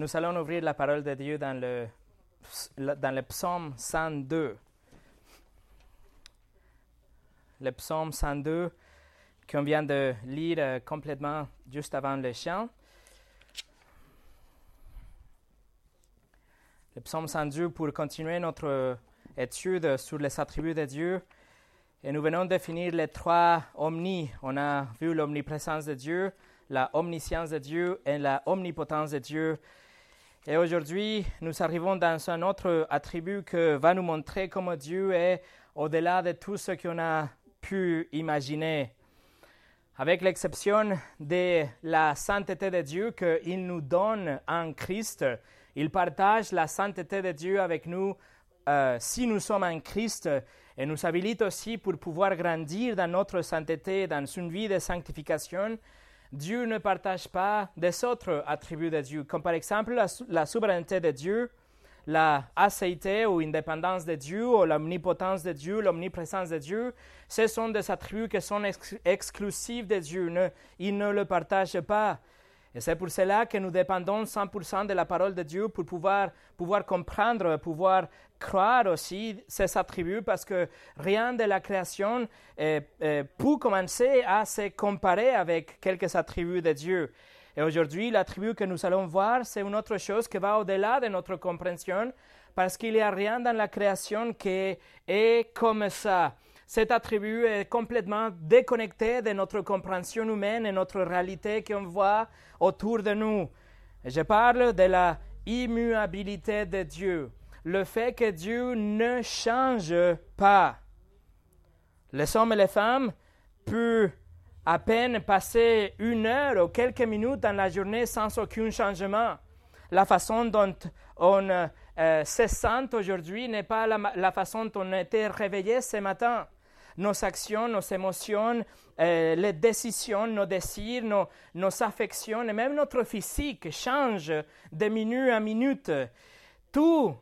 Nous allons ouvrir la parole de Dieu dans le, dans le psaume 102. Le psaume 102 qu'on vient de lire euh, complètement juste avant le chant. Le psaume 102 pour continuer notre étude sur les attributs de Dieu. Et nous venons de finir les trois omnis. On a vu l'omniprésence de Dieu, la omniscience de Dieu et la omnipotence de Dieu. Et aujourd'hui, nous arrivons dans un autre attribut que va nous montrer comment Dieu est au-delà de tout ce qu'on a pu imaginer. Avec l'exception de la sainteté de Dieu qu'il nous donne en Christ, il partage la sainteté de Dieu avec nous euh, si nous sommes en Christ et nous habilite aussi pour pouvoir grandir dans notre sainteté, dans une vie de sanctification. Dieu ne partage pas des autres attributs de Dieu, comme par exemple la, souveraineté de Dieu, la acéité ou indépendance de Dieu, ou l'omnipotence de Dieu, l'omniprésence de Dieu. Ce sont des attributs qui sont exclusifs de Dieu. Ne, il ne le partage pas. Et c'est pour cela que nous dépendons 100% de la parole de Dieu pour pouvoir, pouvoir comprendre, pouvoir croire aussi ces attributs, parce que rien de la création peut commencer à se comparer avec quelques attributs de Dieu. Et aujourd'hui, l'attribut que nous allons voir, c'est une autre chose qui va au-delà de notre compréhension, parce qu'il n'y a rien dans la création qui est comme ça cet attribut est complètement déconnecté de notre compréhension humaine et notre réalité qu'on voit autour de nous. Je parle de la immuabilité de Dieu, le fait que Dieu ne change pas. Les hommes et les femmes peuvent à peine passer une heure ou quelques minutes dans la journée sans aucun changement. La façon dont on euh, se sent aujourd'hui n'est pas la, la, façon dont on été réveillé ce matin nos actions, nos émotions, euh, les décisions, nos désirs, nos, nos, affections et même notre physique change de minute à minute. Tout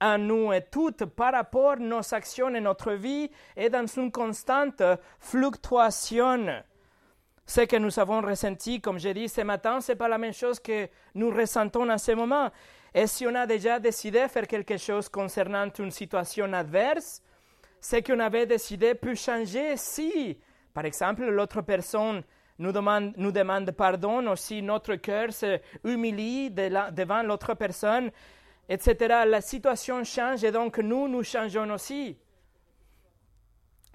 en nous et tout par rapport à nos actions et notre vie est dans une constante fluctuation. Ce que nous avons ressenti, comme j'ai dit ce matin, ce n'est pas la même chose que nous ressentons en ce moment. Et si on a déjà décidé de faire quelque chose concernant une situation adverse, ce qu'on avait décidé peut changer si, par exemple, l'autre personne nous demande, pardon, ou si notre cœur se humilie devant l'autre personne, etc. La situation change et donc nous, nous changeons aussi.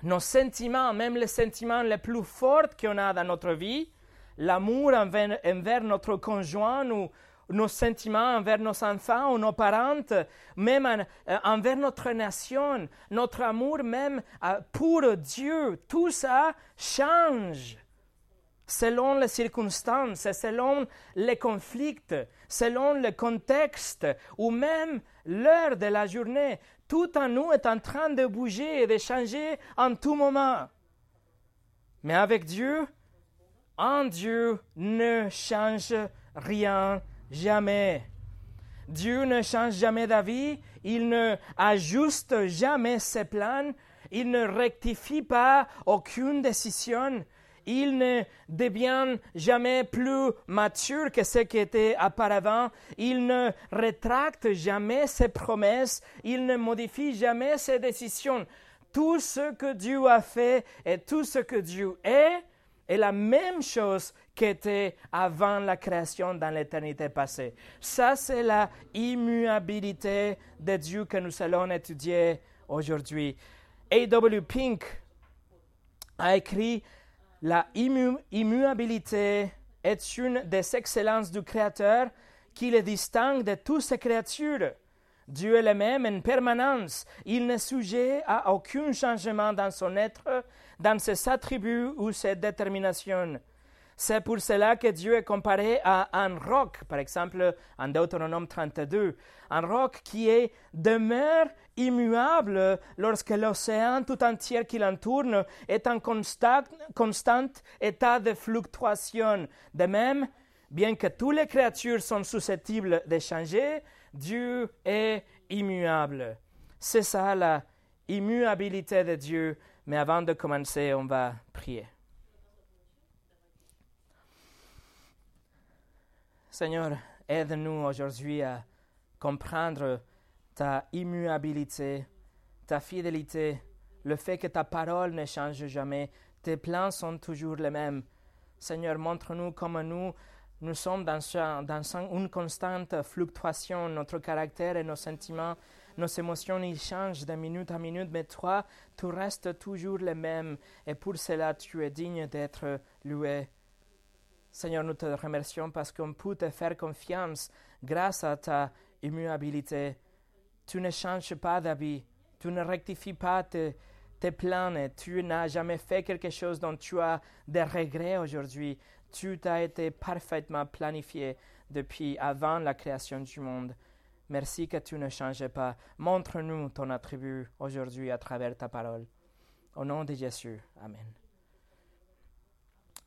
Nos sentiments, même les sentiments les plus forts qu'on a dans notre vie, l'amour envers, envers, notre conjoint ou nos sentiments envers nos enfants ou nos parents, même euh, envers notre nation, notre amour même euh, pour Dieu, tout ça change selon les circonstances, selon les conflits, selon le contexte ou même l'heure de la journée. Tout en nous est en train de bouger et de changer en tout moment. Mais avec Dieu, en Dieu ne change rien Jamais. Dieu ne change jamais d'avis, il ne ajuste jamais ses plans, il ne rectifie pas aucune décision, il ne devient jamais plus mature que ce qui était auparavant, il ne rétracte jamais ses promesses, il ne modifie jamais ses décisions. Tout ce que Dieu a fait et tout ce que Dieu est est la même chose qu'était avant la création dans l'éternité passée. Ça, c'est la immuabilité de Dieu que nous allons étudier aujourd'hui. A.W. Pink a écrit La immuabilité est une des excellences du Créateur qui le distingue de toutes ses créatures. Dieu est le même en permanence. Il n'est sujet à aucun changement dans son être, dans ses attributs ou ses déterminations. C'est pour cela que Dieu est comparé à un roc, par exemple en Deutéronome 32, un roc qui est demeure immuable lorsque l'océan tout entier qui l'entoure est en constant, état de fluctuation. De même, bien que toutes les créatures sont susceptibles de changer, Dieu est immuable. C'est ça la immuabilité de Dieu. Mais avant de commencer, on va prier. Seigneur, aide-nous aujourd'hui à comprendre ta immuabilité, ta fidélité, le fait que ta parole ne change jamais, tes plans sont toujours les mêmes. Seigneur, montre-nous comment nous, nous sommes dans, une constante fluctuation, notre caractère et nos sentiments, nos émotions, ils changent de minute à minute, mais toi, tu restes toujours le même, et pour cela, tu es digne d'être loué. Seigneur, nous te remercions parce qu'on peut te faire confiance grâce à ta immuabilité. Tu ne changes pas d'avis, tu ne rectifies pas tes, tes plans, tu n'as jamais fait quelque chose dont tu as des regrets aujourd'hui. Tu t'as été parfaitement planifié depuis avant la création du monde. Merci que tu ne changes pas. Montre-nous ton attribut aujourd'hui à travers ta parole. Au nom de Jésus. Amen.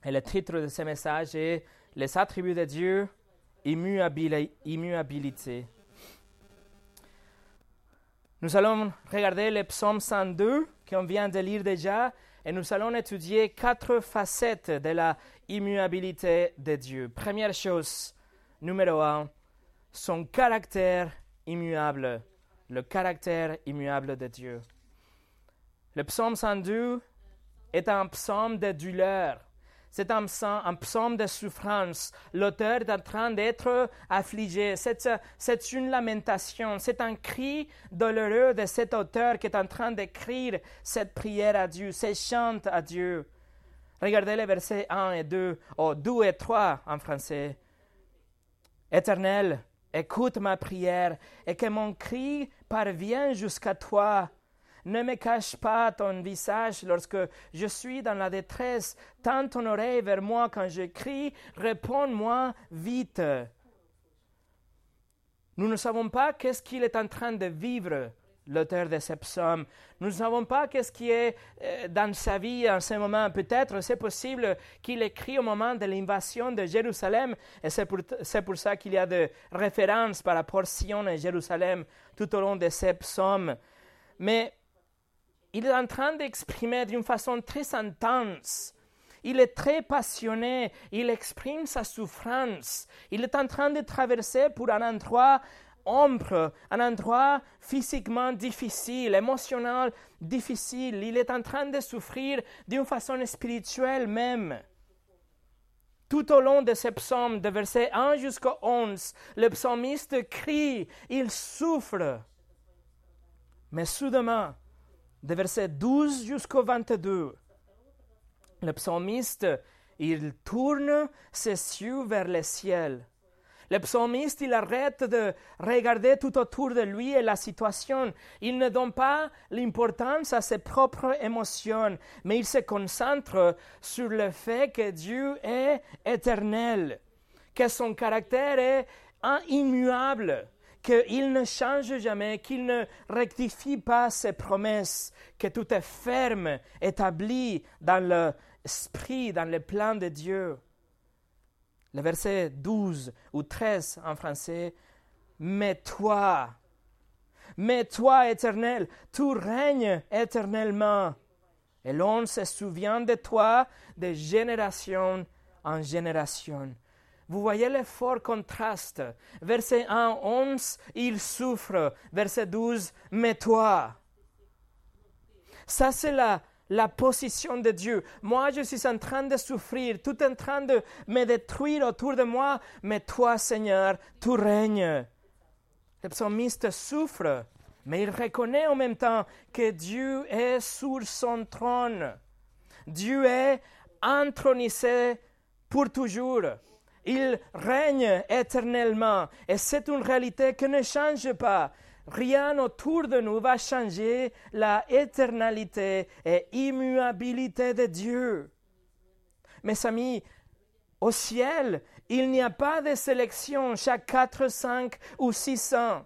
Et le titre de ce message est Les attributs de Dieu, immuabilité. Nous allons regarder le psaume 102 qu'on vient de lire déjà et nous allons étudier quatre facettes de la immuabilité de Dieu. Première chose, numéro un, son caractère immuable, le caractère immuable de Dieu. Le psaume 102 est un psaume de douleur c'est un psaume, de souffrance. L'auteur est en train d'être affligé. C'est une lamentation. C'est un cri douloureux de cet auteur qui est en train d'écrire cette prière à Dieu, ces chants à Dieu. Regardez les versets 1 et 2, ou 2 et 3 en français. Éternel, écoute ma prière et que mon cri parvienne jusqu'à toi. Ne me cache pas ton visage lorsque je suis dans la détresse. Tends ton oreille vers moi quand je crie. Réponds-moi vite. Nous ne savons pas qu'est-ce qu'il est en train de vivre, l'auteur de ce psaume. Nous ne savons pas qu'est-ce qui est euh, dans sa vie en ce moment. Peut-être c'est possible qu'il écrit au moment de l'invasion de Jérusalem, et c'est pour, pour, ça qu'il y a des références par rapport à Sion et Jérusalem tout au long de ce psaume. Mais il est en train d'exprimer d'une façon très intense. Il est très passionné, il exprime sa souffrance. Il est en train de traverser pour un endroit ombre, un endroit physiquement difficile, émotionnel difficile. Il est en train de souffrir d'une façon spirituelle même. Tout au long de ce psaume, de verset 1 jusqu'au 11, le psalmiste crie, il souffre. Mais soudainement, de verset 12 jusqu'au 22. Le psalmiste, il tourne ses yeux vers le ciel. Le psalmiste, il arrête de regarder tout autour de lui et la situation. Il ne donne pas l'importance à ses propres émotions, mais il se concentre sur le fait que Dieu est éternel, que son caractère est immuable, qu'il ne change jamais, qu'il ne rectifie pas ses promesses, que tout est ferme, établi dans l'esprit, dans le plan de Dieu. Le verset 12 ou 13 en français, mais toi, mais toi, éternel, tu règnes éternellement. Et l'on se souvient de toi de génération en génération. Vous voyez le fort contraste. Verset 1, 11, il souffre. Verset 12, mais toi. Ça, c'est la, la position de Dieu. Moi, je suis en train de souffrir, tout en train de me détruire autour de moi, mais toi, Seigneur, tu règnes. Le psalmiste souffre, mais il reconnaît en même temps que Dieu est sur son trône. Dieu est intronisé pour toujours. Il règne éternellement et c'est une réalité qui ne change pas. Rien autour de nous va changer la éternalité et immuabilité de Dieu. Mes amis, au ciel, il n'y a pas de sélection chaque quatre, cinq ou six ans.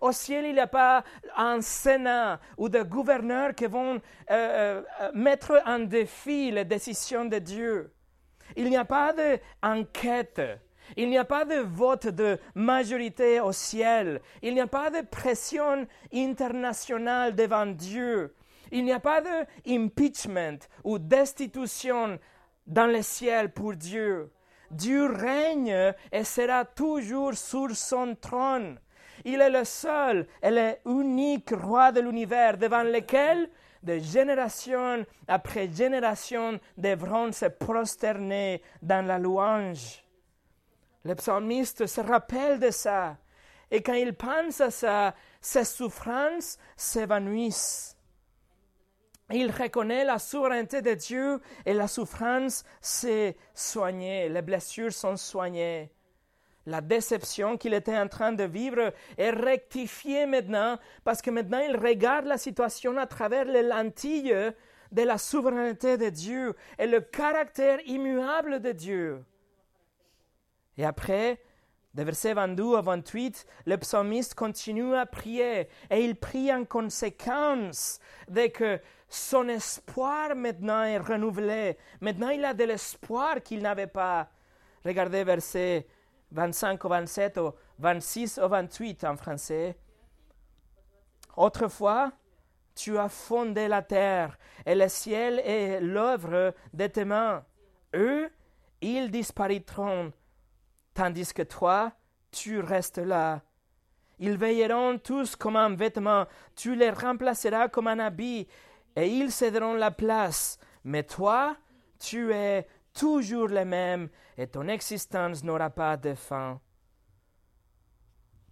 Au ciel, il n'y a pas un Sénat ou des gouverneurs qui vont euh, euh, mettre en défi les décisions de Dieu. Il n'y a pas d'enquête. Il n'y a pas de vote de majorité au ciel. Il n'y a pas de pression internationale devant Dieu. Il n'y a pas d'impeachment ou destitution dans le ciel pour Dieu. Dieu règne et sera toujours sur son trône. Il est le seul et l'unique roi de l'univers devant lequel de génération après génération devront se prosterner dans la louange. Le psalmiste se rappelle de ça. Et quand il pense à ça, ses souffrances s'évanouissent. Il reconnaît la souveraineté de Dieu et la souffrance s'est soignée, les blessures sont soignées. La déception qu'il était en train de vivre est rectifiée maintenant parce que maintenant il regarde la situation à travers les lentilles de la souveraineté de Dieu et le caractère immuable de Dieu. Et après, de versets 22 à 28, le psalmiste continue à prier et il prie en conséquence dès que son espoir maintenant est renouvelé. Maintenant, il a de l'espoir qu'il n'avait pas. Regardez versets 25 au 27 ou 26 au 28 en français. Autrefois, tu as fondé la terre et le ciel est l'œuvre de tes mains. Eux, ils disparaîtront tandis que toi, tu restes là. Ils veilleront tous comme un vêtement, tu les remplaceras comme un habit, et ils céderont la place. Mais toi, tu es toujours le même, et ton existence n'aura pas de fin.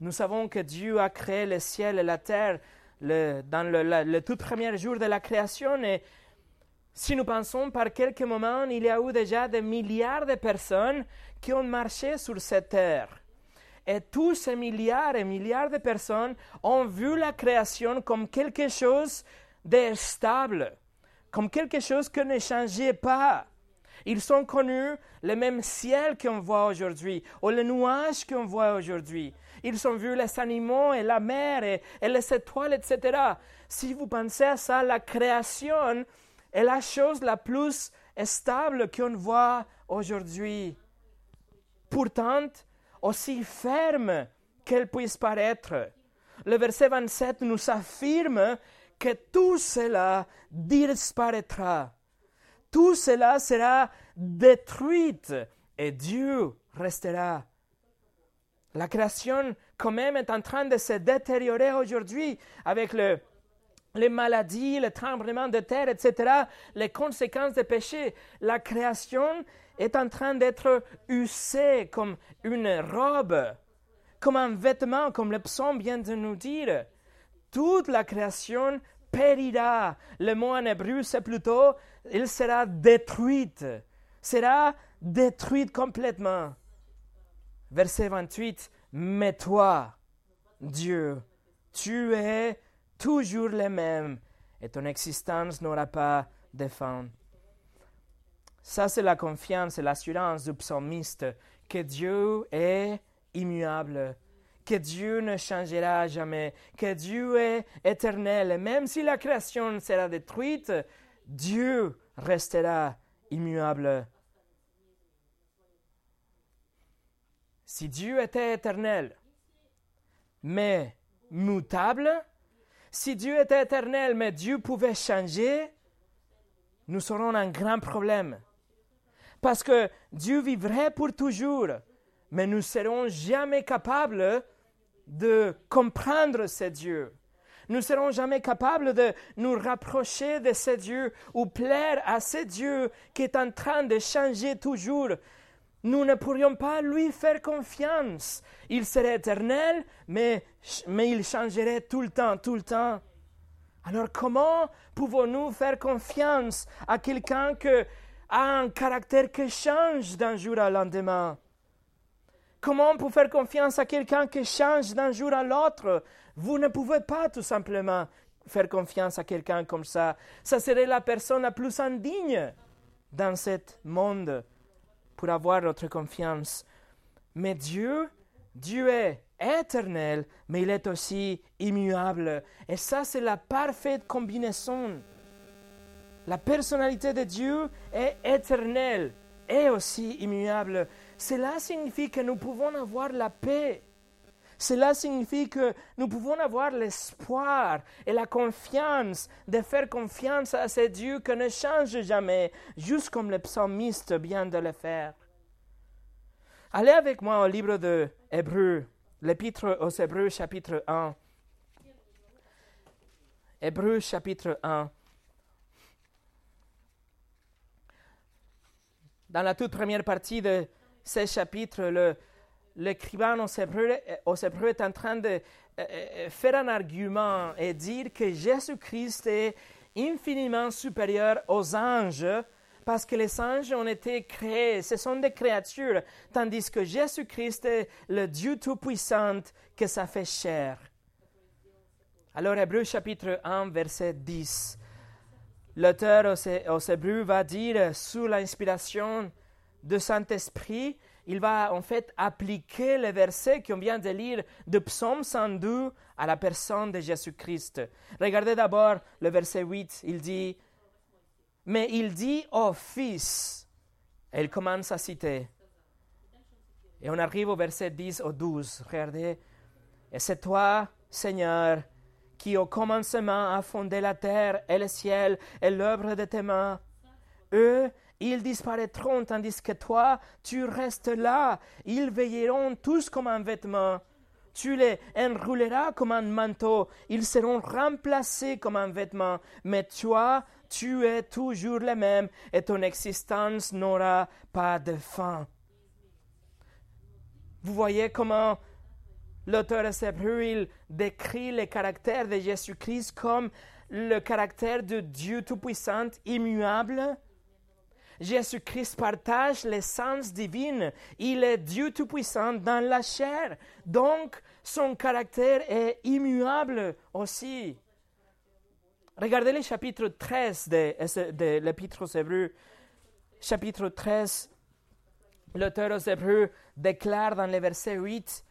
Nous savons que Dieu a créé le ciel et la terre dans le, le, tout premier jour de la création, et si nous pensons par quelques moments, il y a eu déjà des milliards de personnes qui ont marché sur cette terre. Et tous ces milliards et milliards de personnes ont vu la création comme quelque chose de stable, comme quelque chose qui ne changeait pas. Ils ont connu le même ciel qu'on voit aujourd'hui, ou le nuage qu'on voit aujourd'hui. Ils ont vu les animaux et la mer et, et les étoiles, etc. Si vous pensez à ça, la création est la chose la plus stable qu'on voit aujourd'hui pourtant aussi ferme qu'elle puisse paraître. Le verset 27 nous affirme que tout cela disparaîtra. Tout cela sera détruit et Dieu restera. La création quand même est en train de se détériorer aujourd'hui avec le, les maladies, le tremblement de terre, etc., les conséquences des péchés. La création est en train d'être usé comme une robe, comme un vêtement, comme le psaume vient de nous dire. Toute la création périra. Le mot en hébreu, c'est plutôt, il sera détruite, sera détruite complètement. Verset 28, mais toi, Dieu, tu es toujours le même et ton existence n'aura pas de fin. Ça, c'est la confiance et l'assurance du psalmiste que Dieu est immuable, que Dieu ne changera jamais, que Dieu est éternel. même si la création sera détruite, Dieu restera immuable. Si Dieu était éternel, mais mutable, si Dieu était éternel, mais Dieu pouvait changer, nous aurons un grand problème. Parce que Dieu vivrait pour toujours, mais nous ne serons jamais capables de comprendre ce Dieu. Nous serons jamais capables de nous rapprocher de ce Dieu ou plaire à ce Dieu qui est en train de changer toujours. Nous ne pourrions pas lui faire confiance. Il serait éternel, mais, il changerait tout le temps, tout le temps. Alors comment pouvons-nous faire confiance à quelqu'un que a un caractère qui change d'un jour à lendemain? Comment on peut faire confiance à quelqu'un qui change d'un jour à l'autre? Vous ne pouvez pas tout simplement faire confiance à quelqu'un comme ça. Ça serait la personne la plus indigne dans ce monde pour avoir notre confiance. Mais Dieu, Dieu est éternel, mais il est aussi immuable. Et ça, c'est la parfaite combinaison la personnalité de Dieu est éternelle et aussi immuable. Cela signifie que nous pouvons avoir la paix. Cela signifie que nous pouvons avoir l'espoir et la confiance de faire confiance à ce Dieu qui ne change jamais, juste comme le psalmiste vient de le faire. Allez avec moi au livre de Hébreux, l'épître aux Hébreux chapitre 1. Hébreux chapitre 1. Dans la toute première partie de ce chapitre, le, l'écrivain aux Hébreux, est en train de euh, euh, faire un argument et dire que Jésus-Christ est infiniment supérieur aux anges parce que les anges ont été créés, ce sont des créatures, tandis que Jésus-Christ est le Dieu Tout-Puissant que ça fait chair. Alors, Hébreu chapitre 1, verset 10. L'auteur aux Hébreux va dire, sous l'inspiration de Saint-Esprit, il va en fait appliquer les versets qu'on vient de lire de Psaume 102 à la personne de Jésus-Christ. Regardez d'abord le verset 8, il dit, mais il dit au Fils, et il commence à citer. Et on arrive au verset 10 au 12, regardez, et c'est toi, Seigneur, qui au commencement a fondé la terre et le ciel et l'œuvre de tes mains. Eux, ils disparaîtront tandis que toi, tu restes là. Ils veilleront tous comme un vêtement. Tu les enrouleras comme un manteau. Ils seront remplacés comme un vêtement. Mais toi, tu es toujours le même et ton existence n'aura pas de fin. Vous voyez comment l'auteur de Hébreux, il décrit le caractère de Jésus-Christ comme le caractère de Dieu Tout-Puissant, immuable, Jésus-Christ partage l'essence divine. Il est Dieu Tout-Puissant dans la chair. Donc, son caractère est immuable aussi. Regardez le chapitre 13 de, l'Épître aux Hébreux. Chapitre 13, l'auteur aux Hébreux déclare dans le verset 8,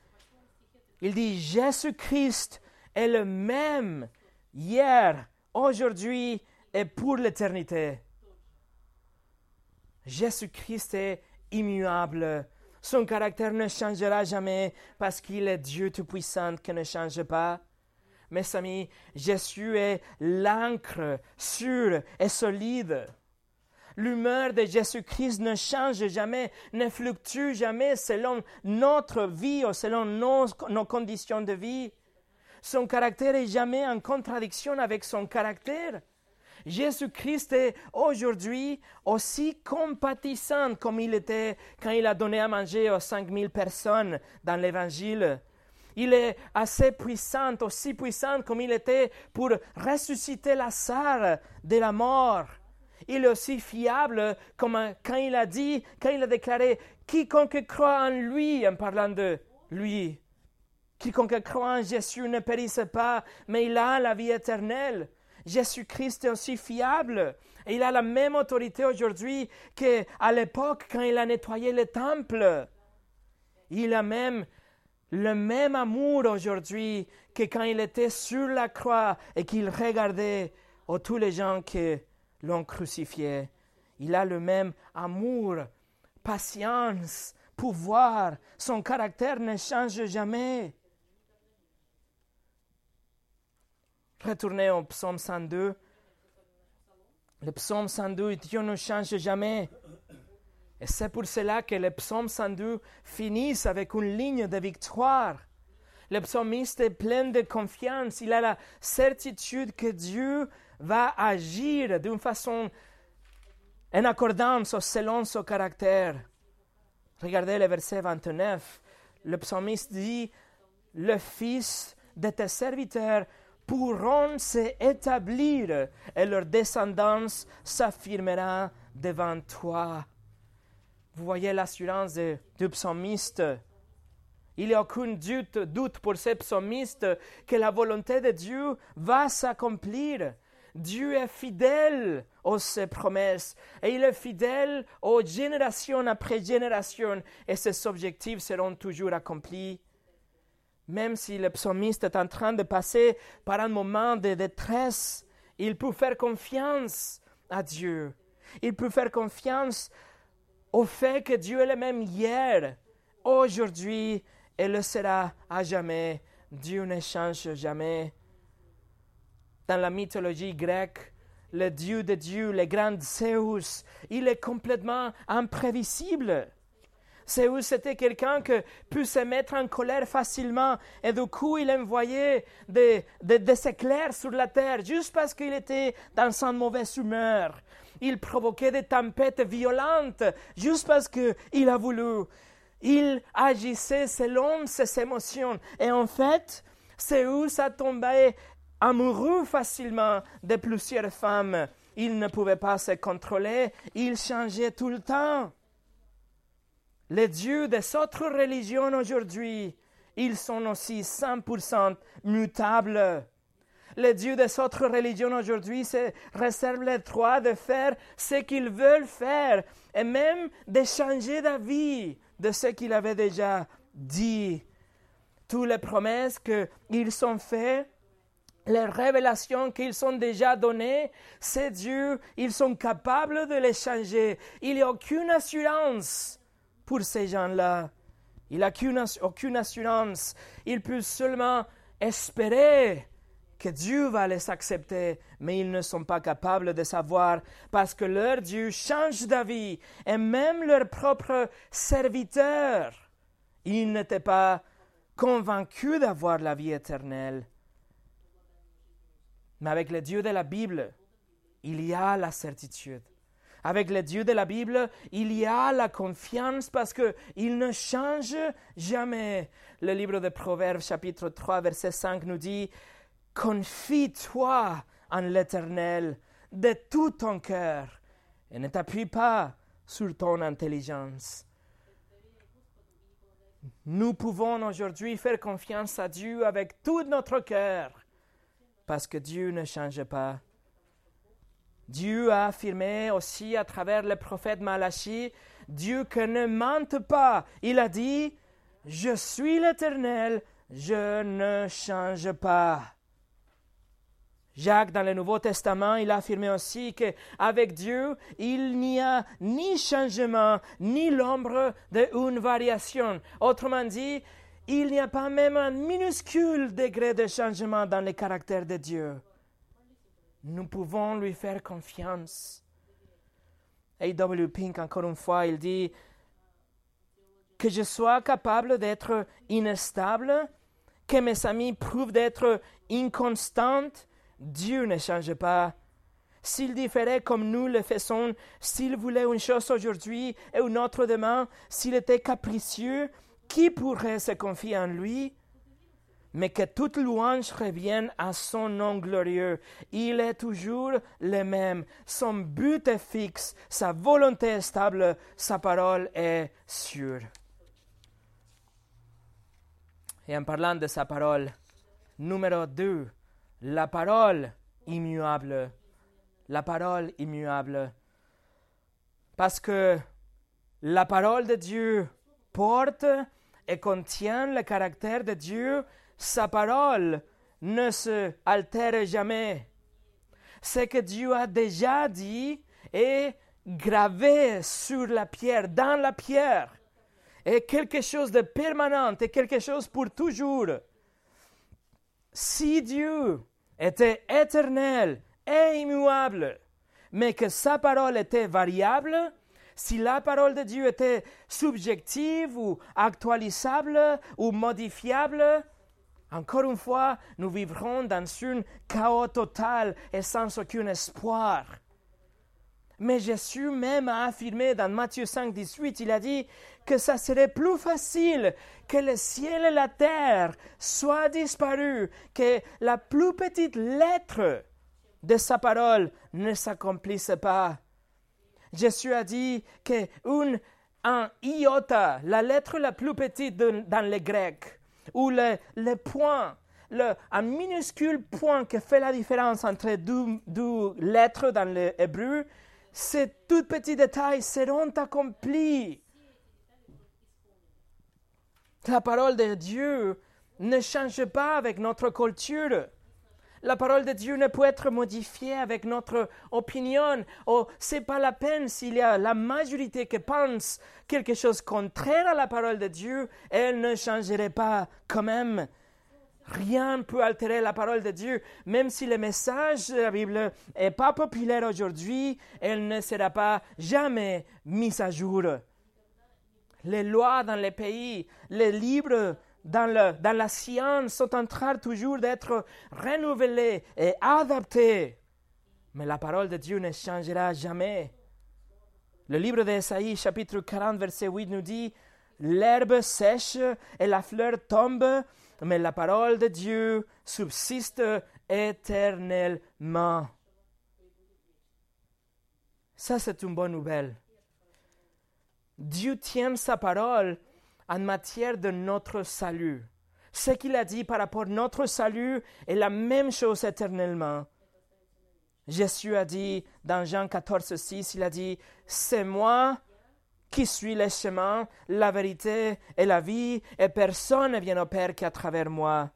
il dit, Jésus-Christ est le même hier, aujourd'hui et pour l'éternité. Jésus-Christ est immuable. Son caractère ne changera jamais parce qu'il est Dieu Tout-Puissant qui ne change pas. Mes amis, Jésus est l'ancre sûre et solide. L'humeur de Jésus-Christ ne change jamais, ne fluctue jamais selon notre vie ou selon nos, nos conditions de vie. Son caractère est jamais en contradiction avec son caractère. Jésus-Christ est aujourd'hui aussi compatissant comme il était quand il a donné à manger aux 5000 personnes dans l'Évangile. Il est assez puissant, aussi puissant comme il était pour ressusciter Lazare de la mort. Il est aussi fiable comme quand il a dit, quand il a déclaré, quiconque croit en lui, en parlant de lui, quiconque croit en Jésus ne périsse pas, mais il a la vie éternelle. Jésus-Christ est aussi fiable. Et il a la même autorité aujourd'hui qu'à l'époque quand il a nettoyé le temple. Il a même le même amour aujourd'hui que quand il était sur la croix et qu'il regardait tous les gens qui l'ont crucifié. Il a le même amour, patience, pouvoir. Son caractère ne change jamais. Retournez au psaume 102. Le psaume 102, Dieu ne change jamais. Et c'est pour cela que le psaume 102 finit avec une ligne de victoire. Le psalmiste est plein de confiance. Il a la certitude que Dieu va agir d'une façon en accordance selon son caractère. Regardez le verset 29. Le psalmiste dit, le Fils de tes serviteurs pourront s'établir et leur descendance s'affirmera devant toi. Vous voyez l'assurance du psalmiste. Il n'y a aucun doute, doute pour ce psalmiste que la volonté de Dieu va s'accomplir. Dieu est fidèle aux ses promesses et il est fidèle aux générations après génération et ses objectifs seront toujours accomplis même si le psalmiste est en train de passer par un moment de détresse, il peut faire confiance à Dieu. Il peut faire confiance au fait que Dieu est le même hier, aujourd'hui et le sera à jamais. Dieu ne change jamais. Dans la mythologie grecque, le Dieu de Dieu, le grand Zeus, il est complètement imprévisible. Saül, c'était quelqu'un qui peut se mettre en colère facilement. Et du coup, il envoyait des, éclairs sur la terre juste parce qu'il était dans une mauvaise humeur. Il provoquait des tempêtes violentes juste parce qu'il a voulu. Il agissait selon ses émotions. Et en fait, Saül s'est tombé amoureux facilement de plusieurs femmes. Il ne pouvait pas se contrôler. Il changeait tout le temps. Les dieux des autres religions aujourd'hui, ils sont aussi 100% mutables. Les dieux des autres religions aujourd'hui se réservent le droit de faire ce qu'ils veulent faire et même de changer d'avis de ce qu'ils avaient déjà dit. Toutes les promesses qu'ils ont faites, les révélations qu'ils ont déjà données, ces dieux, ils sont capables de les changer. Il n'y a aucune assurance pour ces gens-là. Il n'a aucune assurance. Il peut seulement espérer que Dieu va les accepter, mais ils ne sont pas capables de savoir parce que leur Dieu change d'avis et même leurs propres serviteurs, ils n'étaient pas convaincus d'avoir la vie éternelle. Mais avec le Dieu de la Bible, il y a la certitude. Avec le Dieu de la Bible, il y a la confiance parce qu'il ne change jamais. Le livre de Proverbes chapitre 3 verset 5 nous dit, Confie-toi en l'Éternel de tout ton cœur et ne t'appuie pas sur ton intelligence. Nous pouvons aujourd'hui faire confiance à Dieu avec tout notre cœur parce que Dieu ne change pas. Dieu a affirmé aussi à travers le prophète Malachi, Dieu que ne mente pas. Il a dit, je suis l'Éternel, je ne change pas. Jacques, dans le Nouveau Testament, il a affirmé aussi qu'avec Dieu, il n'y a ni changement, ni l'ombre d'une variation. Autrement dit, il n'y a pas même un minuscule degré de changement dans le caractère de Dieu nous pouvons lui faire confiance. A.W. Pink, encore une fois, il dit que je sois capable d'être inestable, que mes amis prouvent d'être inconstantes, Dieu ne change pas. S'il différait comme nous le faisons, s'il voulait une chose aujourd'hui et une autre demain, s'il était capricieux, qui pourrait se confier en lui? Mais que toute louange revienne à son nom glorieux. Il est toujours le même. Son but est fixe, sa volonté est stable, sa parole est sûre. Et en parlant de sa parole, numéro 2, la parole immuable. La parole immuable. Parce que la parole de Dieu porte et contient le caractère de Dieu sa parole ne se altère jamais. Ce que Dieu a déjà dit est gravé sur la pierre, dans la pierre, est quelque chose de permanent, et quelque chose pour toujours. Si Dieu était éternel et immuable, mais que sa parole était variable, si la parole de Dieu était subjective ou actualisable ou modifiable, encore une fois, nous vivrons dans un chaos total et sans aucun espoir. Mais Jésus même a affirmé dans Matthieu 5, 18, il a dit que ça serait plus facile que le ciel et la terre soient disparus, que la plus petite lettre de sa parole ne s'accomplisse pas. Jésus a dit que un iota, la lettre la plus petite dans le grec, ou le, le point, le, un minuscule point qui fait la différence entre deux, deux lettres dans l'hébreu, ces tout petits détails seront accomplis. La parole de Dieu ne change pas avec notre culture. La parole de Dieu ne peut être modifiée avec notre opinion. Oh, c'est pas la peine s'il y a la majorité qui pense quelque chose contraire à la parole de Dieu, elle ne changerait pas quand même. Rien ne peut altérer la parole de Dieu. Même si le message de la Bible n'est pas populaire aujourd'hui, elle ne sera pas jamais mise à jour. les lois dans les pays, les livres dans, la science sont en train toujours d'être renouvelés et adaptés. Mais la parole de Dieu ne changera jamais. Le livre d'Esaïe, chapitre 40, verset 8, nous dit L'herbe sèche et la fleur tombe, mais la parole de Dieu subsiste éternellement. Ça, c'est une bonne nouvelle. Dieu tient sa parole en matière de notre salut. Ce qu'il a dit par rapport à notre salut est la même chose éternellement. Jésus a dit dans Jean 14, 6, il a dit, c'est moi qui suis le chemin, la vérité et la vie, et personne ne vient au Père qu'à travers moi.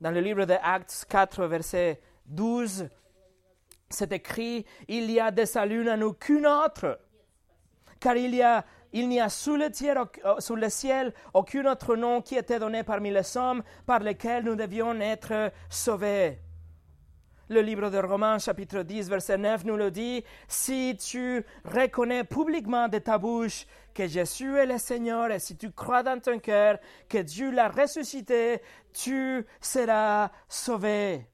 Dans le livre de Actes 4, verset 12, c'est écrit, il y a des saluts en aucun autre, car il y a il n'y a sous le, euh, sous ciel aucun autre nom qui était donné parmi les hommes par lesquels nous devions être sauvés. Le livre de Romains chapitre 10 verset 9 nous le dit, si tu reconnais publiquement de ta bouche que Jésus est le Seigneur et si tu crois dans ton cœur que Dieu l'a ressuscité, tu seras sauvé.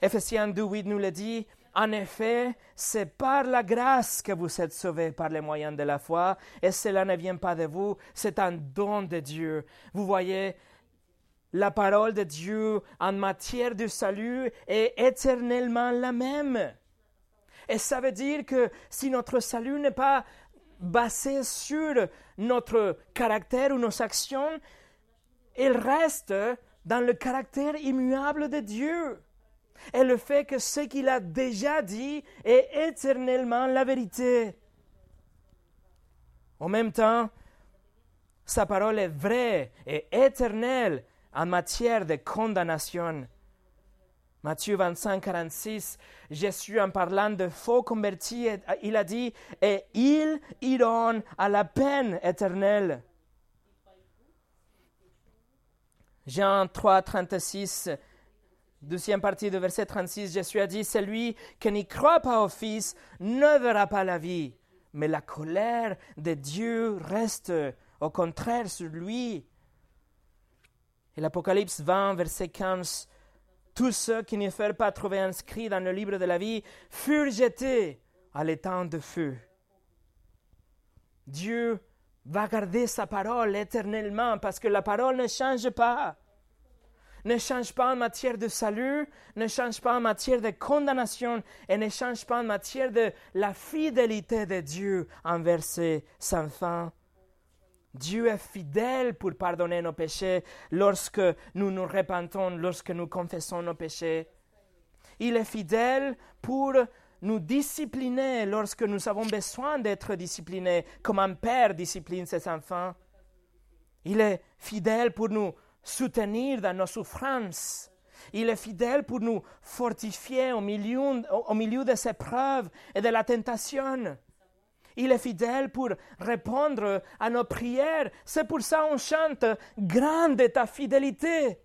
Ephésiens 2, 8 nous le dit, en effet, c'est par la grâce que vous êtes sauvés par les moyens de la foi, et cela ne vient pas de vous, c'est un don de Dieu. Vous voyez, la parole de Dieu en matière de salut est éternellement la même. Et ça veut dire que si notre salut n'est pas basé sur notre caractère ou nos actions, il reste dans le caractère immuable de Dieu. Et le fait que ce qu'il a déjà dit est éternellement la vérité. En même temps, sa parole est vraie et éternelle en matière de condamnation. Matthieu 25, 46, Jésus en parlant de faux convertis, il a dit, et ils iront à la peine éternelle. Jean 3, 36, deuxième partie de verset 36, Jésus a dit, celui qui n'y croit pas au Fils ne verra pas la vie, mais la colère de Dieu reste au contraire sur lui. Et l'Apocalypse 20, verset 15, tous ceux qui ne furent pas trouvés inscrits dans le livre de la vie furent jetés à l'étang de feu. Dieu va garder sa parole éternellement parce que la parole ne change pas. Ne change pas en matière de salut, ne change pas en matière de condamnation et ne change pas en matière de la fidélité de Dieu envers ses enfants. Dieu est fidèle pour pardonner nos péchés lorsque nous nous repentons, lorsque nous confessons nos péchés. Il est fidèle pour nous discipliner lorsque nous avons besoin d'être disciplinés, comme un père discipline ses enfants. Il est fidèle pour nous soutenir dans nos souffrances. Il est fidèle pour nous fortifier au milieu, au milieu de ses preuves et de la tentation. Il est fidèle pour répondre à nos prières. C'est pour ça qu'on chante Grande ta fidélité.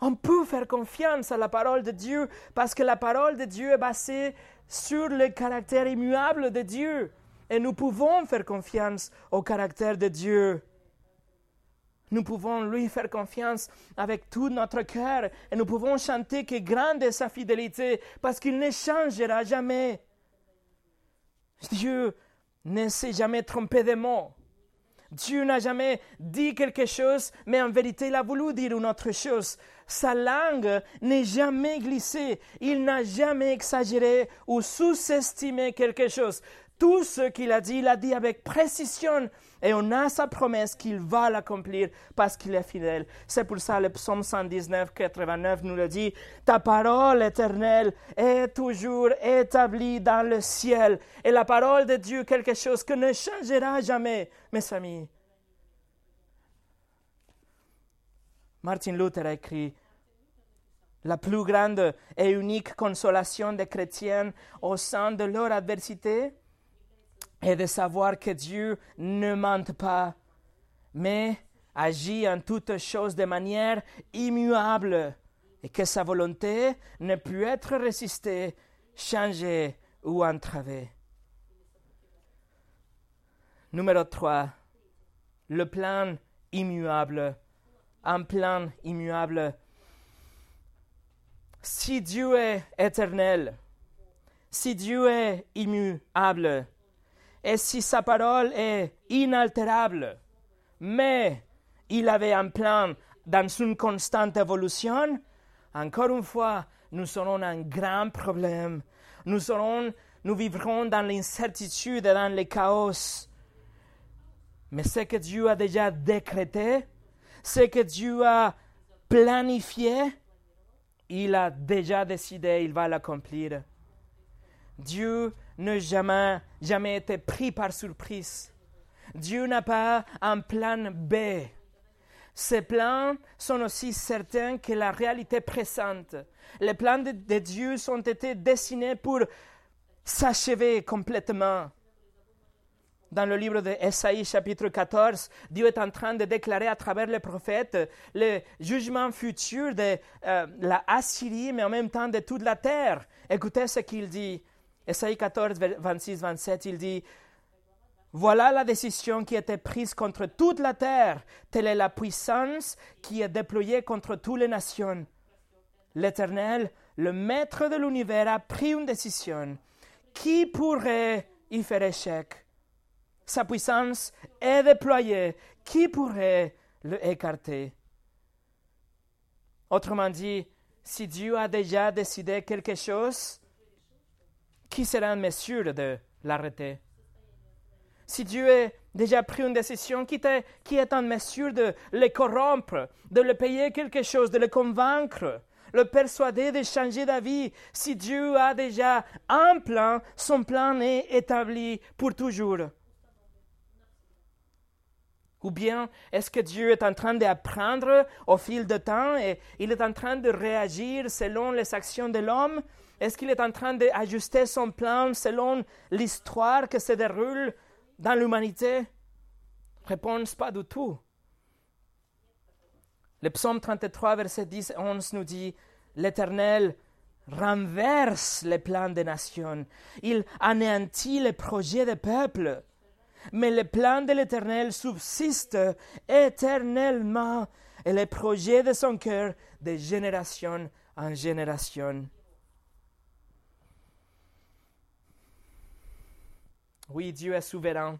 On peut faire confiance à la parole de Dieu parce que la parole de Dieu est basée sur le caractère immuable de Dieu. Et nous pouvons faire confiance au caractère de Dieu. Nous pouvons lui faire confiance avec tout notre cœur et nous pouvons chanter que grande est sa fidélité parce qu'il ne changera jamais. Dieu ne s'est jamais trompé de mots. Dieu n'a jamais dit quelque chose, mais en vérité, il a voulu dire une autre chose. Sa langue n'est jamais glissée. Il n'a jamais exagéré ou sous-estimé quelque chose. Tout ce qu'il a dit, il a dit avec précision. Et on a sa promesse qu'il va l'accomplir parce qu'il est fidèle. C'est pour ça le psaume 119, 89 nous le dit. Ta parole éternelle est toujours établie dans le ciel. Et la parole de Dieu, quelque chose que ne changera jamais, mes amis. Martin Luther a écrit la plus grande et unique consolation des chrétiens au sein de leur adversité et de savoir que Dieu ne ment pas, mais agit en toutes choses de manière immuable et que sa volonté ne peut être résistée, changée ou entravée. Numéro 3. Le plan immuable. Un plan immuable. Si Dieu est éternel, si Dieu est immuable, et si sa parole est inaltérable, mais il avait un plan dans une constante évolution, encore une fois, nous aurons un grand problème. Nous, serons, nous vivrons dans l'incertitude et dans le chaos. Mais ce que Dieu a déjà décrété, ce que Dieu a planifié, il a déjà décidé, il va l'accomplir. Dieu n'a jamais, jamais été pris par surprise. Dieu n'a pas un plan B. Ces plans sont aussi certains que la réalité présente. Les plans de, Dieu ont été dessinés pour s'achever complètement. Dans le livre de Esaïe chapitre 14, Dieu est en train de déclarer à travers les prophètes le jugement futur de euh, la Assyrie, mais en même temps de toute la terre. Écoutez ce qu'il dit. Esaïe 14, 26, 27, il dit voilà la décision qui été prise contre toute la terre. Telle est la puissance qui est déployée contre toutes les nations. L'Éternel, le Maître de l'univers, a pris une décision. Qui pourrait y faire échec? Sa puissance est déployée. Qui pourrait le écarter? Autrement dit, si Dieu a déjà décidé quelque chose, qui sera en mesure de l'arrêter si Dieu a déjà pris une décision, qui, est en mesure de le corrompre, de le payer quelque chose, de le convaincre, le persuader de changer d'avis, si Dieu a déjà un plan, son plan est établi pour toujours. Ou bien est-ce que Dieu est en train d'apprendre au fil du temps et il est en train de réagir selon les actions de l'homme? Est-ce qu'il est en train d'ajuster son plan selon l'histoire qui se déroule dans l'humanité? Réponse pas du tout. Le psaume 33, verset 10 et 11 nous dit L'Éternel renverse les plans des nations, il anéantit les projets des peuples. Mais les plans de l'Éternel subsistent éternellement et les projets de son cœur de génération en génération. Oui, Dieu est souverain.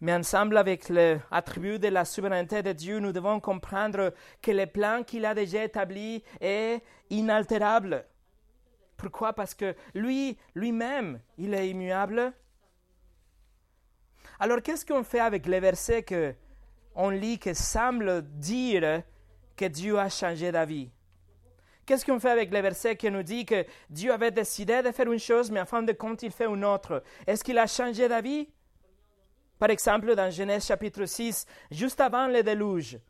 Mais ensemble avec l'attribut de la souveraineté de Dieu, nous devons comprendre que le plan qu'il a déjà établi est inaltérable. Pourquoi? Parce que lui, lui-même, il est immuable. Alors qu'est-ce qu'on fait avec les versets que on lit qui semblent dire que Dieu a changé d'avis? Qu'est-ce qu'on fait avec les versets qui nous dit que Dieu avait décidé de faire une chose, mais en fin de compte, il fait une autre? Est-ce qu'il a changé d'avis? Par exemple, dans Genèse chapitre 6, juste avant le déluge,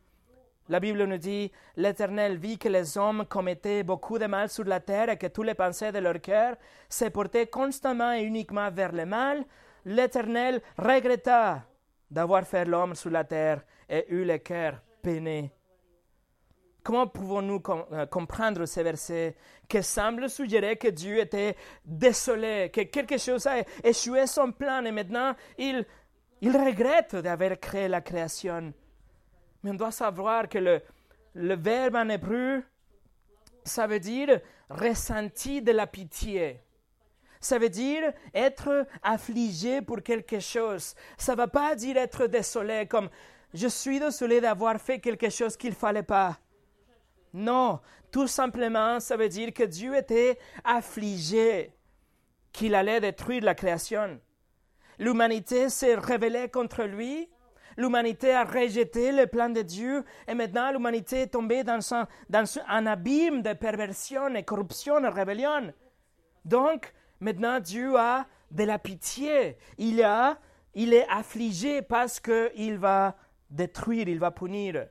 la Bible nous dit L'Éternel vit que les hommes commettaient beaucoup de mal sur la terre et que tous les pensées de leur cœur se portaient constamment et uniquement vers le mal. L'Éternel regretta d'avoir fait l'homme sur la terre et eut le cœur peiné. Comment pouvons-nous euh, comprendre ces versets? Qui semblent suggérer que Dieu était désolé, que quelque chose a échoué son plan et maintenant il, il regrette d'avoir créé la création Mais on doit savoir que le, le verbe en hébreu, ça veut dire ressenti de la pitié. Ça veut dire être affligé pour quelque chose. Ça ne va pas dire être désolé comme je suis désolé d'avoir fait quelque chose qu'il ne fallait pas. Non, tout simplement, ça veut dire que Dieu était affligé qu'il allait détruire la création. L'humanité s'est révélée contre lui, l'humanité a rejeté le plan de Dieu et maintenant l'humanité est tombée dans un, abîme de perversion et corruption et rébellion. Donc, maintenant Dieu a de la pitié. Il, a, il est affligé parce qu'il va détruire, il va punir.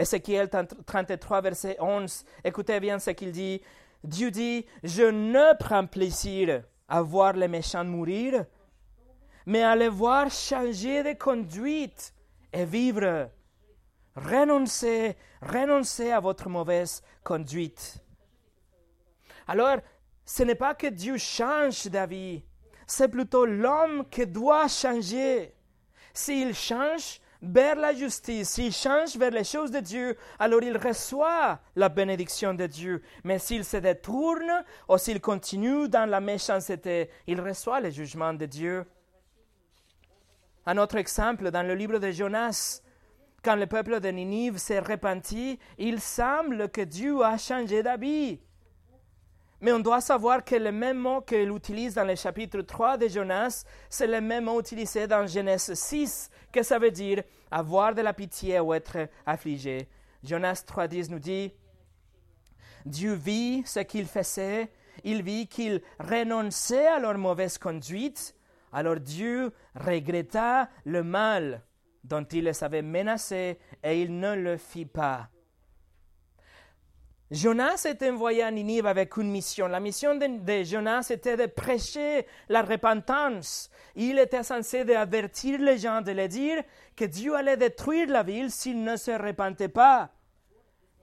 Ézéchiel 33, verset 11, écoutez bien ce qu'il dit. Dieu dit, je ne prends plaisir à voir les méchants mourir, mais à les voir changer de conduite et vivre. Renoncez, renoncez à votre mauvaise conduite. Alors, ce n'est pas que Dieu change d'avis, c'est plutôt l'homme qui doit changer. S'il change vers la justice, s'il change vers les choses de Dieu, alors il reçoit la bénédiction de Dieu. Mais s'il se détourne ou s'il continue dans la méchanceté, il reçoit le jugement de Dieu. Un autre exemple, dans le livre de Jonas, quand le peuple de Ninive s'est repenti, il semble que Dieu a changé d'habit. Mais on doit savoir que le même mot qu'il utilise dans le chapitre 3 de Jonas, c'est le même mot utilisé dans Genèse 6, que ça veut dire avoir de la pitié ou être affligé. Jonas 3.10 nous dit, Dieu vit ce qu'il faisait, il vit qu'ils renonçaient à leur mauvaise conduite, alors Dieu regretta le mal dont il les avait menacés et il ne le fit pas. Jonas était envoyé à Ninive avec une mission. La mission de, Jonas était de prêcher la repentance. Il était censé d'avertir les gens, de leur dire que Dieu allait détruire la ville s'ils ne se repentaient pas.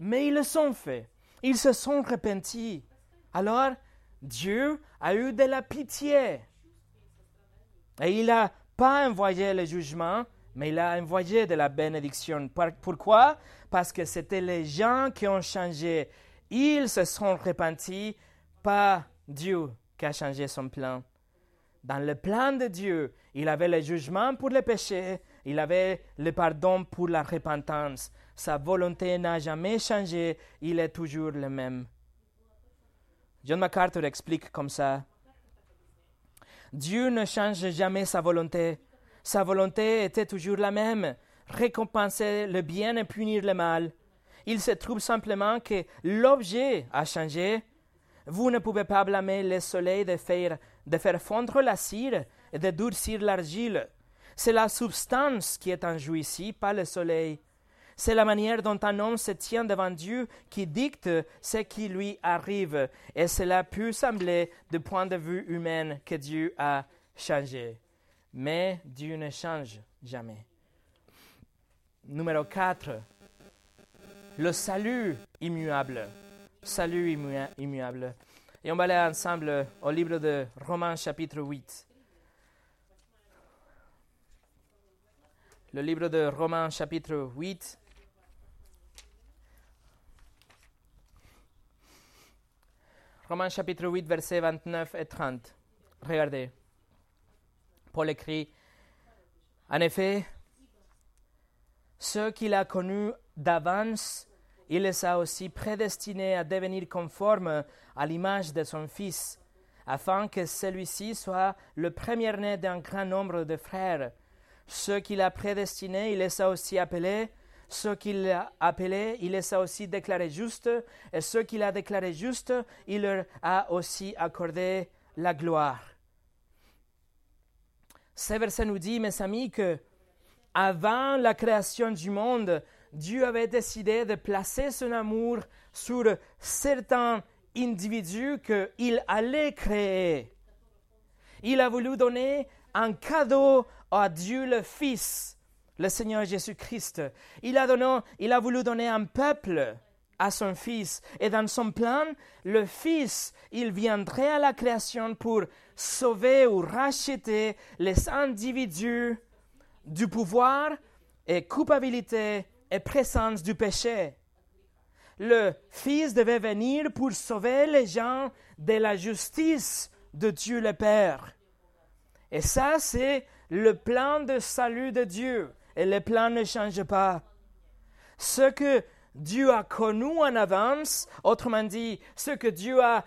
Mais ils le sont fait. Ils se sont repentis. Alors, Dieu a eu de la pitié. Et il n'a pas envoyé le jugement, mais il a envoyé de la bénédiction. Pourquoi? Parce que c'était les gens qui ont changé. Ils se sont repentis, pas Dieu qui a changé son plan. Dans le plan de Dieu, il avait le jugement pour le péché, il avait le pardon pour la repentance. Sa volonté n'a jamais changé, il est toujours le même. John MacArthur explique comme ça. Dieu ne change jamais sa volonté. Sa volonté était toujours la même, récompenser le bien et punir le mal. Il se trouve simplement que l'objet a changé. Vous ne pouvez pas blâmer le soleil de faire, de faire fondre la cire et de durcir l'argile. C'est la substance qui est en jeu ici, pas le soleil. C'est la manière dont un homme se tient devant Dieu qui dicte ce qui lui arrive, et cela peut sembler, du point de vue humain, que Dieu a changé. Mais Dieu ne change jamais. Numéro 4. Le salut immuable. Salut immuable. Et on va aller ensemble au livre de Romains chapitre 8. Le livre de Romains chapitre 8. Romains chapitre 8, versets 29 et 30. Regardez. Paul écrit, En effet, ceux qu'il a connus d'avance, il les a aussi prédestinés à devenir conformes à l'image de son Fils, afin que celui-ci soit le premier-né d'un grand nombre de frères. Ceux qu'il a prédestinés, il les a aussi appelés. Ceux qu'il a appelés, il les a aussi déclarés justes, et ceux qu'il a déclarés justes, il leur a aussi accordé la gloire. Ce verset nous dit, mes amis, que avant la création du monde, Dieu avait décidé de placer son amour sur certains individus qu'il allait créer. Il a voulu donner un cadeau à Dieu le Fils le Seigneur Jésus-Christ. Il a, il a voulu donner un peuple à son Fils. Et dans son plan, le Fils, il viendrait à la création pour sauver ou racheter les individus du pouvoir et culpabilité et présence du péché. Le Fils devait venir pour sauver les gens de la justice de Dieu le Père. Et ça, c'est le plan de salut de Dieu et les plans ne changent pas. Ce que Dieu a connu en avance, autrement dit, ce que Dieu a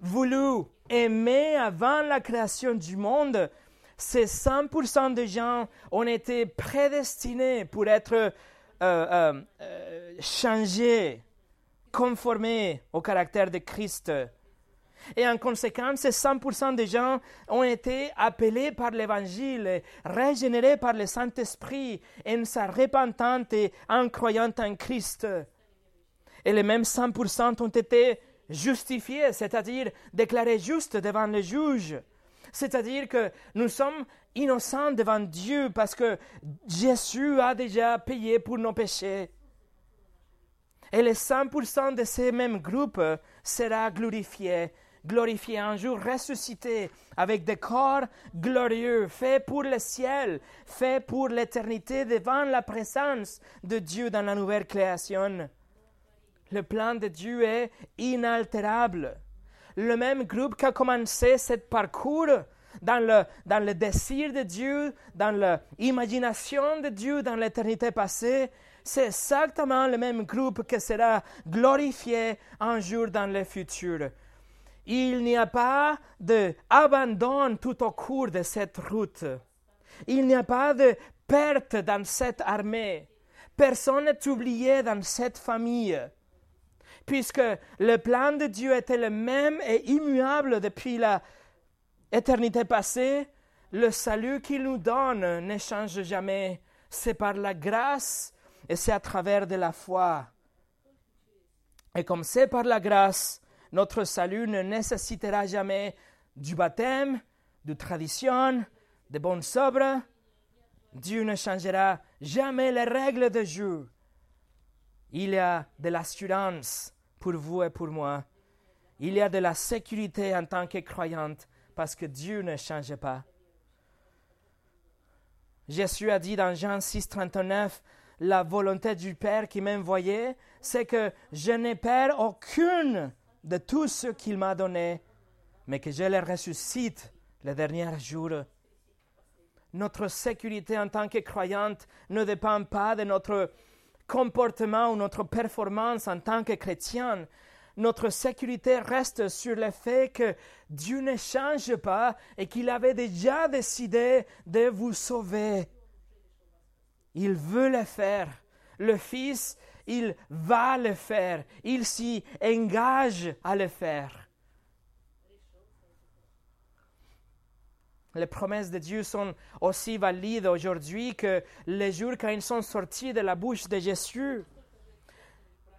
voulu aimer avant la création du monde, c'est 100% de gens ont été prédestinés pour être euh, euh, euh, changés, conformés au caractère de Christ. Et en conséquence, 100% des gens ont été appelés par l'Évangile, régénérés par le Saint-Esprit, en sa repentante et en croyant en Christ. Et les mêmes 100% ont été justifiés, c'est-à-dire déclarés justes devant le juge. C'est-à-dire que nous sommes innocents devant Dieu parce que Jésus a déjà payé pour nos péchés. Et les 100% de ces mêmes groupes sera glorifié glorifiés, un jour ressuscités, avec des corps glorieux, faits pour le ciel, faits pour l'éternité devant la présence de Dieu dans la nouvelle création. Le plan de Dieu est inaltérable. Le même groupe qui a commencé ce parcours dans le, dans le désir de Dieu, dans l'imagination de Dieu dans l'éternité passée, c'est exactement le même groupe qui sera glorifié un jour dans le futur. Il n'y a pas d'abandon tout au cours de cette route. Il n'y a pas de perte dans cette armée. Personne n'est oublié dans cette famille. Puisque le plan de Dieu était le même et immuable depuis l'éternité passée, le salut qu'il nous donne ne change jamais. C'est par la grâce et c'est à travers de la foi. Et comme c'est par la grâce, notre salut ne nécessitera jamais du baptême, de tradition, de bonnes sobres. Dieu ne changera jamais les règles de jeu. Il y a de l'assurance pour vous et pour moi. Il y a de la sécurité en tant que croyante parce que Dieu ne change pas. Jésus a dit dans Jean 6, 39, la volonté du Père qui m'a envoyé, c'est que je n'ai peur aucune de tout ce qu'il m'a donné, mais que je les ressuscite le dernier jour. Notre sécurité en tant que croyante ne dépend pas de notre comportement ou notre performance en tant que chrétien. Notre sécurité reste sur le fait que Dieu ne change pas et qu'il avait déjà décidé de vous sauver. Il veut le faire. Le Fils, il va le faire. Il s'y engage à le faire. Les promesses de Dieu sont aussi valides aujourd'hui que les jours quand ils sont sortis de la bouche de Jésus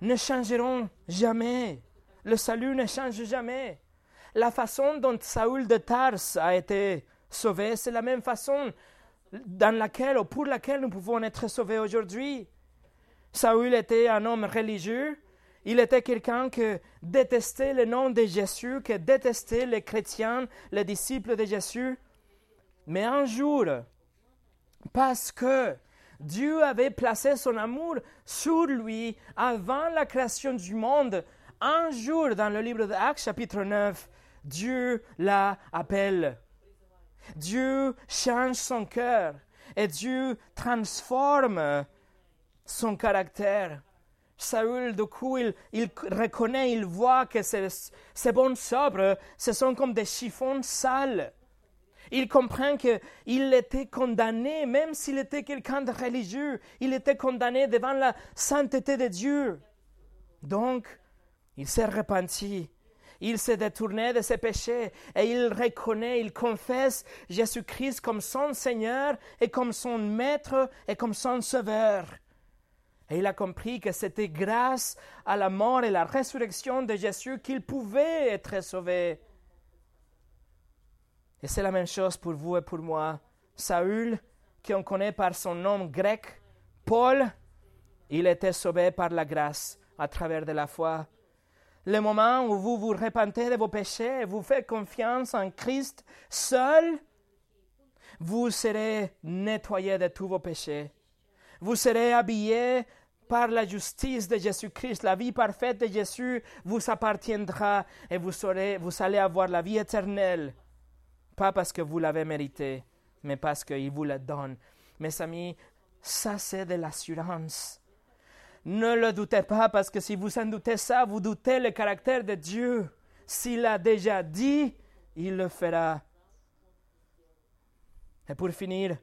ne changeront jamais. Le salut ne change jamais. La façon dont Saül de Tars a été sauvé, c'est la même façon dans laquelle ou pour laquelle nous pouvons être sauvés aujourd'hui. Saül était un homme religieux. Il était quelqu'un qui détestait le nom de Jésus, qui détestait les chrétiens, les disciples de Jésus. Mais un jour, parce que Dieu avait placé son amour sur lui avant la création du monde, un jour dans le livre d'Actes chapitre 9, Dieu l'appelle. Dieu change son cœur et Dieu transforme son caractère. Saül, du coup, il, reconnaît, il voit que ces, ces bons sobres, ce sont comme des chiffons sales. Il comprend qu'il était condamné, même s'il était quelqu'un de religieux, il était condamné devant la sainteté de Dieu. Donc, il s'est repenti il s'est détourné de ses péchés et il reconnaît, il confesse Jésus-Christ comme son Seigneur et comme son Maître et comme son Sauveur. Et il a compris que c'était grâce à la mort et la résurrection de Jésus qu'il pouvait être sauvé. Et c'est la même chose pour vous et pour moi. Saül, qu'on connaît par son nom grec, Paul, il était sauvé par la grâce à travers de la foi le moment où vous vous repentez de vos péchés et vous faites confiance en Christ seul, vous serez nettoyé de tous vos péchés. Vous serez habillé par la justice de Jésus-Christ. La vie parfaite de Jésus vous appartiendra et vous, serez, vous allez avoir la vie éternelle. Pas parce que vous l'avez mérité, mais parce qu'il vous la donne. Mes amis, ça c'est de l'assurance. Ne le doutez pas, parce que si vous en doutez ça, vous doutez le caractère de Dieu. S'il a déjà dit, il le fera. Et pour finir,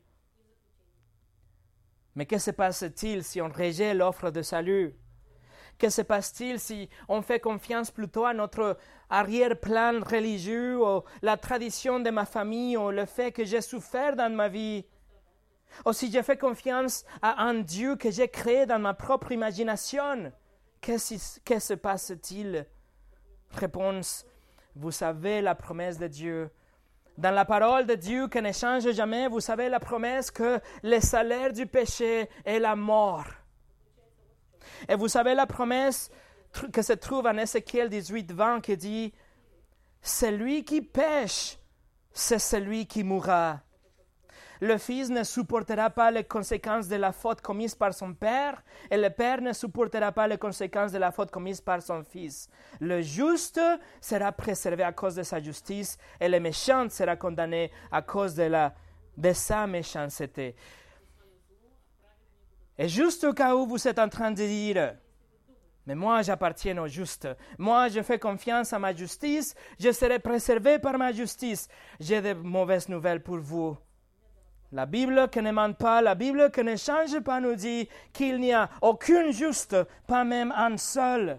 mais que se passe-t-il si on rejette l'offre de salut? Que se passe-t-il si on fait confiance plutôt à notre arrière-plan religieux, ou la tradition de ma famille, ou le fait que j'ai souffert dans ma vie? Ou si je fais confiance à un Dieu que j'ai créé dans ma propre imagination, qu'est-ce que se passe-t-il? Réponse, vous savez la promesse de Dieu. Dans la parole de Dieu qui ne change jamais, vous savez la promesse que le salaire du péché est la mort. Et vous savez la promesse que se trouve en Ézéchiel 18, 20 qui dit celui qui pêche, c'est celui qui mourra. Le fils ne supportera pas les conséquences de la faute commise par son père, et le père ne supportera pas les conséquences de la faute commise par son fils. Le juste sera préservé à cause de sa justice, et le méchant sera condamné à cause de, la, de sa méchanceté. Et juste au cas où vous êtes en train de dire, mais moi j'appartiens au juste, moi je fais confiance à ma justice, je serai préservé par ma justice, j'ai de mauvaises nouvelles pour vous. La Bible qui ne ment pas, la Bible qui ne change pas nous dit qu'il n'y a aucun juste, pas même un seul.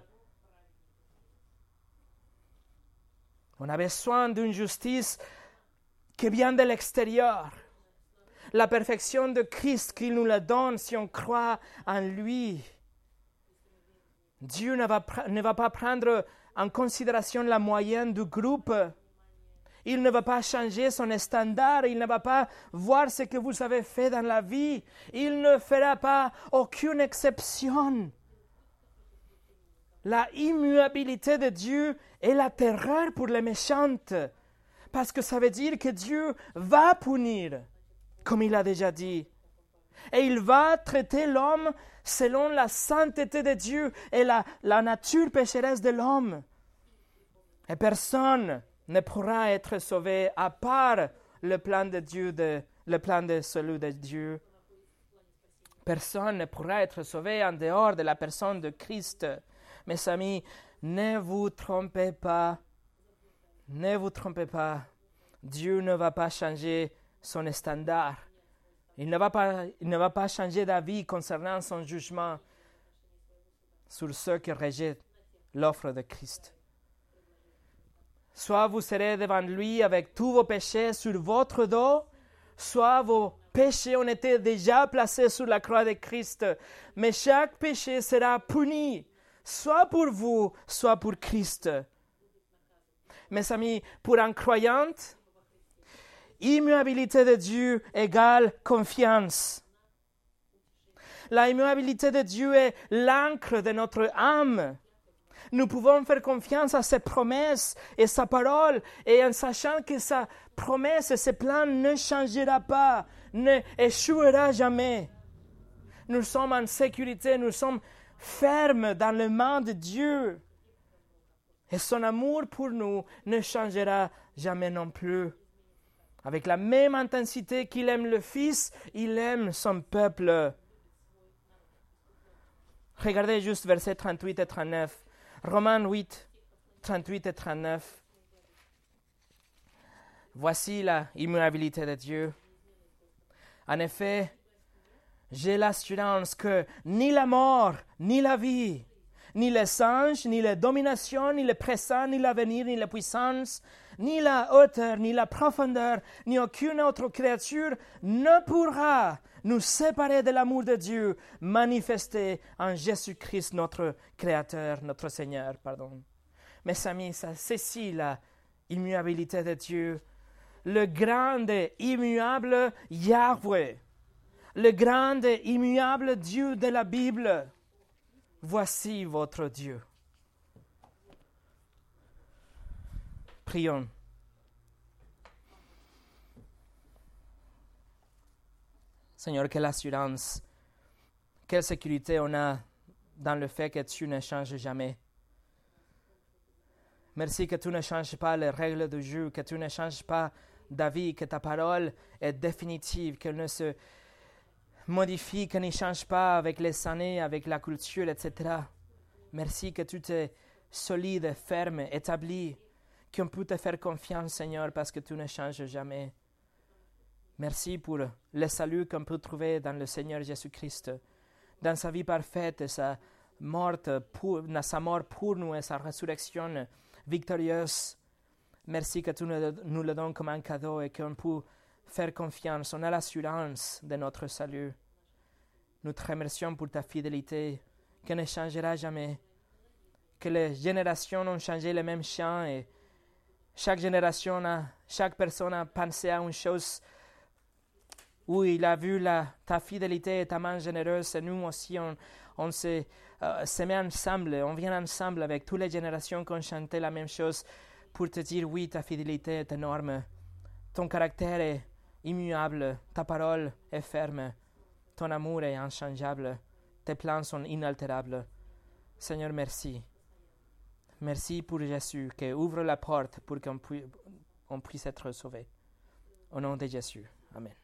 On a besoin d'une justice qui vient de l'extérieur. La perfection de Christ qu'il nous la donne si on croit en lui. Dieu ne va, ne va pas prendre en considération la moyenne du groupe. Il ne va pas changer son standard, il ne va pas voir ce que vous avez fait dans la vie, il ne fera pas aucune exception. La immuabilité de Dieu est la terreur pour les méchantes, parce que ça veut dire que Dieu va punir, comme il a déjà dit. Et il va traiter l'homme selon la sainteté de Dieu et la, la nature pécheresse de l'homme. Et personne ne pourra être sauvé à part le plan de Dieu, le plan de celui de Dieu. Personne ne pourra être sauvé en dehors de la personne de Christ. Mes amis, ne vous trompez pas. Ne vous trompez pas. Dieu ne va pas changer son standard. Il ne va pas, il ne va pas changer d'avis concernant son jugement sur ceux qui rejettent l'offre de Christ. Soit vous serez devant lui avec tous vos péchés sur votre dos, soit vos péchés ont été déjà placés sur la croix de Christ. Mais chaque péché sera puni, soit pour vous, soit pour Christ. Mes amis, pour un croyant, immuabilité de Dieu égale confiance. La immuabilité de Dieu est l'encre de notre âme. Nous pouvons faire confiance à ses promesses et sa parole, et en sachant que sa promesse et ses plans ne changera pas, ne échouera jamais. Nous sommes en sécurité, nous sommes fermes dans le main de Dieu. Et son amour pour nous ne changera jamais non plus. Avec la même intensité qu'il aime le Fils, il aime son peuple. Regardez juste versets 38 et 39. Romains 8, 38 et 39. Voici la immuabilité de Dieu. En effet, j'ai l'assurance que ni la mort, ni la vie, ni les anges, ni les dominations, ni le présent, ni l'avenir, ni la puissance, ni la hauteur, ni la profondeur, ni aucune autre créature ne pourra nous séparer de l'amour de Dieu manifesté en Jésus-Christ, notre Créateur, notre Seigneur. Pardon. Mes amis, c'est la immuabilité de Dieu. Le grand et immuable Yahweh, le grand et immuable Dieu de la Bible. Voici votre Dieu. Prions. Seigneur, quelle assurance, quelle sécurité on a dans le fait que tu ne changes jamais. Merci que tu ne changes pas les règles du jeu, que tu ne changes pas d'avis, que ta parole est définitive, qu'elle ne se modifie, qu'elle ne change pas avec les années, avec la culture, etc. Merci que tu es solide, ferme, établi, qu'on peut te faire confiance, Seigneur, parce que tu ne changes jamais. Merci pour le salut qu'on peut trouver dans le Seigneur Jésus-Christ, dans sa vie parfaite, sa mort pour, nous et sa résurrection victorieuse. Merci que tu nous le donnes comme un cadeau et qu'on peut faire confiance. On a l'assurance de notre salut. Nous te remercions pour ta fidélité qui ne changera jamais. Que les générations ont changé les mêmes chants et chaque génération, a, chaque personne a pensé à une chose où il a vu la, ta fidélité et ta main généreuse, et nous aussi, on, se, euh, met ensemble, on vient ensemble avec toutes les générations qui ont chanté la même chose pour te dire oui, ta fidélité est énorme, ton caractère est immuable, ta parole est ferme, ton amour est inchangeable, tes plans sont inaltérables. Seigneur, merci. Merci pour Jésus qui ouvre la porte pour qu'on puisse être sauvé. Au nom de Jésus. Amen.